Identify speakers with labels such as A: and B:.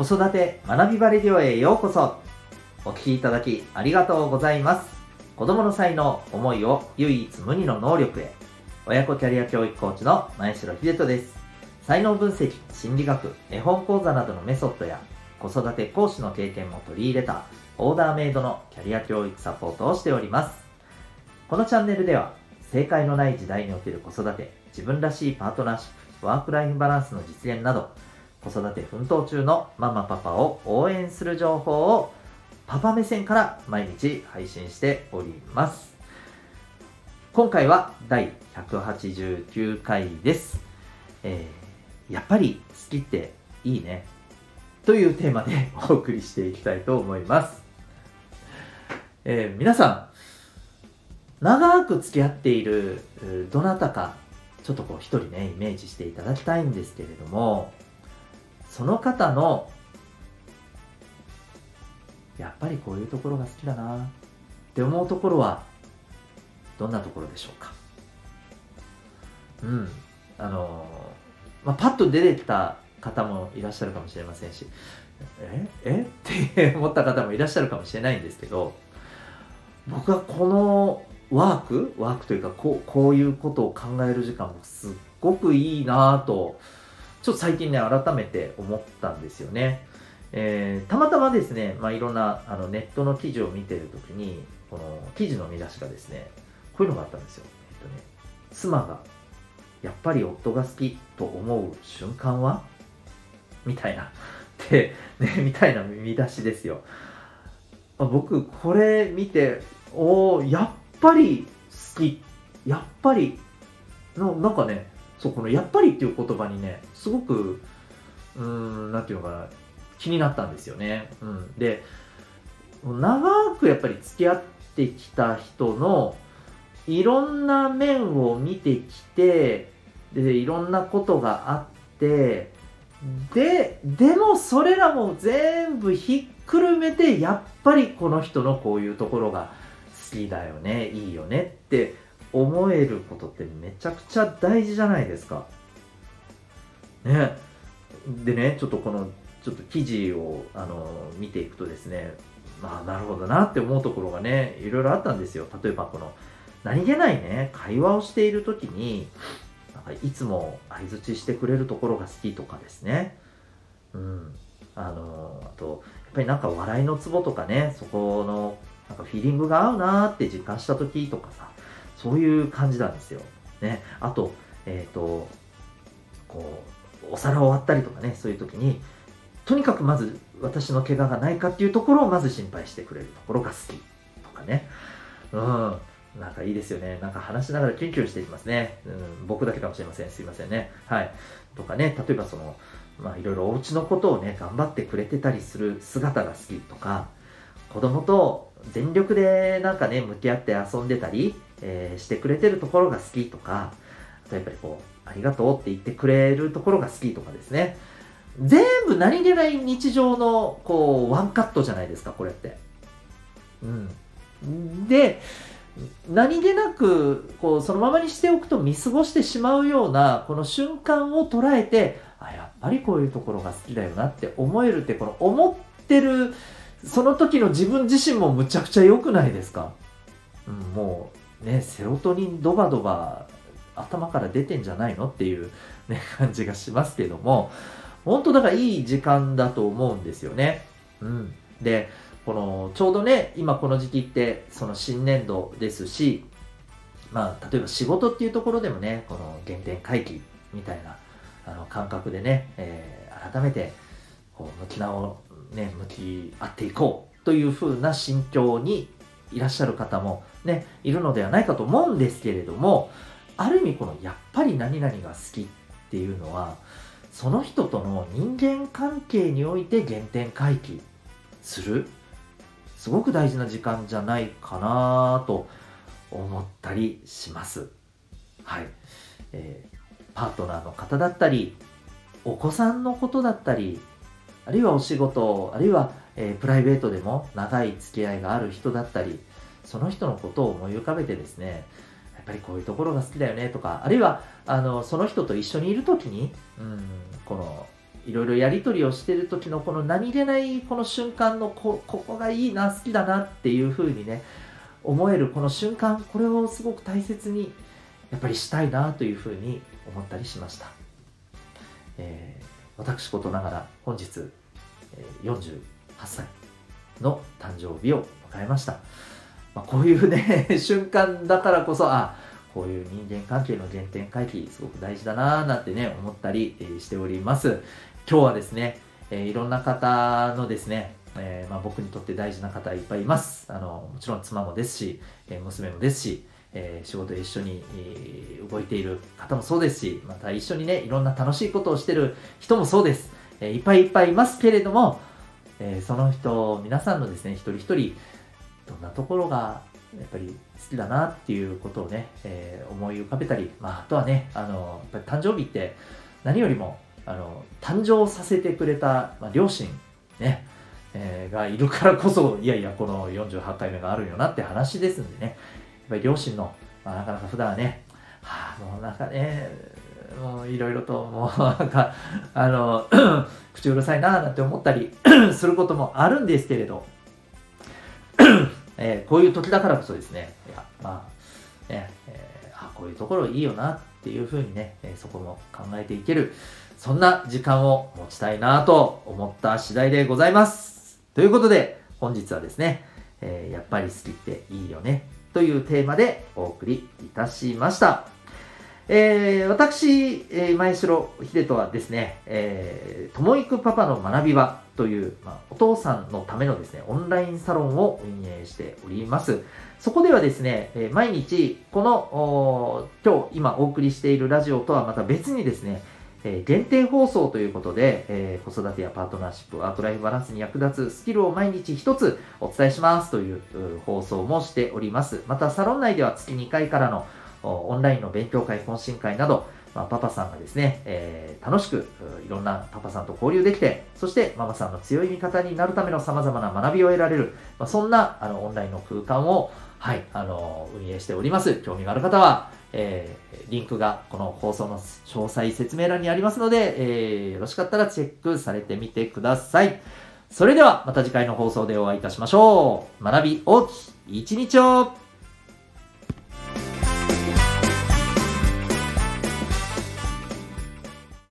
A: 子育て学びバレディオへようこそ。お聞きいただきありがとうございます。子供の才能思いを唯一無二の能力へ。親子キャリア教育コーチの前城秀人です。才能分析心理学絵本講座などのメソッドや子育て講師の経験も取り入れたオーダーメイドのキャリア教育サポートをしております。このチャンネルでは正解のない時代における子育て自分らしいパートナーシップワークライフバランスの実現など子育て奮闘中のママパパを応援する情報をパパ目線から毎日配信しております。今回は第189回です。えー、やっぱり好きっていいね。というテーマでお送りしていきたいと思います。えー、皆さん、長く付き合っているどなたか、ちょっとこう一人ね、イメージしていただきたいんですけれども、その方のやっぱりこういうところが好きだなって思うところはどんなところでしょうか？うんあのまあ、パッと出てた方もいらっしゃるかもしれませんしええ？って思った方もいらっしゃるかもしれないんですけど僕はこのワークワークというかこうこういうことを考える時間もすっごくいいなとちょっと最近ね、改めて思ったんですよね。えー、たまたまですね、まあ、いろんなあのネットの記事を見てるときに、この記事の見出しがですね、こういうのがあったんですよ。えっとね、妻がやっぱり夫が好きと思う瞬間は？みたいな。で、ね、みたいな見出しですよ。僕、これ見て、おおやっぱり好き。やっぱり、のなんかね、そうこの「やっぱり」っていう言葉にねすごくうんなんていうのかな気になったんですよね、うん、で長くやっぱり付き合ってきた人のいろんな面を見てきてでいろんなことがあってででもそれらも全部ひっくるめてやっぱりこの人のこういうところが好きだよねいいよねって思えることってめちゃくちゃ大事じゃないですか。ね。でね、ちょっとこの、ちょっと記事を、あの、見ていくとですね、まあ、なるほどなって思うところがね、いろいろあったんですよ。例えばこの、何気ないね、会話をしている時に、なんかいつも相づちしてくれるところが好きとかですね。うん。あの、あと、やっぱりなんか笑いのツボとかね、そこの、なんかフィーリングが合うなーって実感した時とかさ、そういう感じなんですよ。ね。あと、えっ、ー、と、こう、お皿を割ったりとかね、そういう時に、とにかくまず私の怪我がないかっていうところをまず心配してくれるところが好きとかね。うん。なんかいいですよね。なんか話しながらキュンキュンしていきますね。うん、僕だけかもしれません。すいませんね。はい。とかね、例えばその、まあいろいろお家のことをね、頑張ってくれてたりする姿が好きとか、子供と全力でなんかね、向き合って遊んでたり、えー、してくれてるところが好きとか、あとやっぱりこう、ありがとうって言ってくれるところが好きとかですね。全部何気ない日常の、こう、ワンカットじゃないですか、これって。うん。で、何気なく、こう、そのままにしておくと見過ごしてしまうような、この瞬間を捉えて、あ、やっぱりこういうところが好きだよなって思えるって、この思ってる、その時の自分自身もむちゃくちゃ良くないですか、うん、もう、ね、セロトニンドバドバ頭から出てんじゃないのっていう、ね、感じがしますけども、本当だからいい時間だと思うんですよね。うん。で、この、ちょうどね、今この時期ってその新年度ですし、まあ、例えば仕事っていうところでもね、この原点回帰みたいなあの感覚でね、えー、改めて、こう、向き直、ね、向き合っていこうという風な心境にいらっしゃる方もね、いるのではないかと思うんですけれども、ある意味このやっぱり何々が好きっていうのは、その人との人間関係において原点回帰する、すごく大事な時間じゃないかなと思ったりします。はい。えー、パートナーの方だったり、お子さんのことだったり、あるいはお仕事、あるいは、えー、プライベートでも長い付き合いがある人だったり、その人のことを思い浮かべてですね、やっぱりこういうところが好きだよねとか、あるいは、あの、その人と一緒にいるときに、うん、この、いろいろやり取りをしてる時のこの何気ないこの瞬間のこここがいいな好きだなっていう風にね思えるこの瞬間これをすごく大切にやっぱりしたいなという風に思ったりしました、えー、私事ながら本日、えー、48歳の誕生日を迎えました、まあ、こういうね 瞬間だからこそあこういう人間関係の原点回帰すごく大事だなーなんてね思ったり、しております。今日はですね、え、いろんな方のですね、えー、まあ、僕にとって大事な方いっぱいいます。あのもちろん妻もですし、え娘もですし、え仕事一緒に、え動いている方もそうですしまた一緒にねいろんな楽しいことをしてる人もそうです、えいっぱいいっぱいいますけれども、えその人皆さんのですね一人一人どんなところがやっぱり好きだなっていうことをね、えー、思い浮かべたり、まあ、あとはね、あの、やっぱり誕生日って何よりも、あの、誕生させてくれた、まあ、両親、ね、えー、がいるからこそ、いやいや、この48回目があるよなって話ですんでね、やっぱり両親の、まあ、なかなか普段はね、はあ、もうなんかね、もういろいろと、もう なんか、あの、口うるさいななんて思ったり することもあるんですけれど、えー、こういう時だからこそですね、いや、まあ、ね、えー、あ、こういうところいいよなっていうふうにね、え、そこも考えていける、そんな時間を持ちたいなと思った次第でございます。ということで、本日はですね、えー、やっぱり好きっていいよね、というテーマでお送りいたしました。えー、私、えー、前城秀人はですね、えー、ともいくパパの学び場という、まあ、お父さんのためのですね、オンラインサロンを運営しております。そこではですね、え毎日、この、今日今お送りしているラジオとはまた別にですね、え限定放送ということで、え子育てやパートナーシップ、ワークライフバランスに役立つスキルを毎日一つお伝えしますという放送もしております。また、サロン内では月2回からのオンラインの勉強会、懇親会など、まあ、パパさんがですね、えー、楽しくいろんなパパさんと交流できて、そしてママさんの強い味方になるための様々な学びを得られる、まあ、そんなあのオンラインの空間を、はい、あの運営しております。興味がある方は、えー、リンクがこの放送の詳細説明欄にありますので、えー、よろしかったらチェックされてみてください。それではまた次回の放送でお会いいたしましょう。学び大きい一日を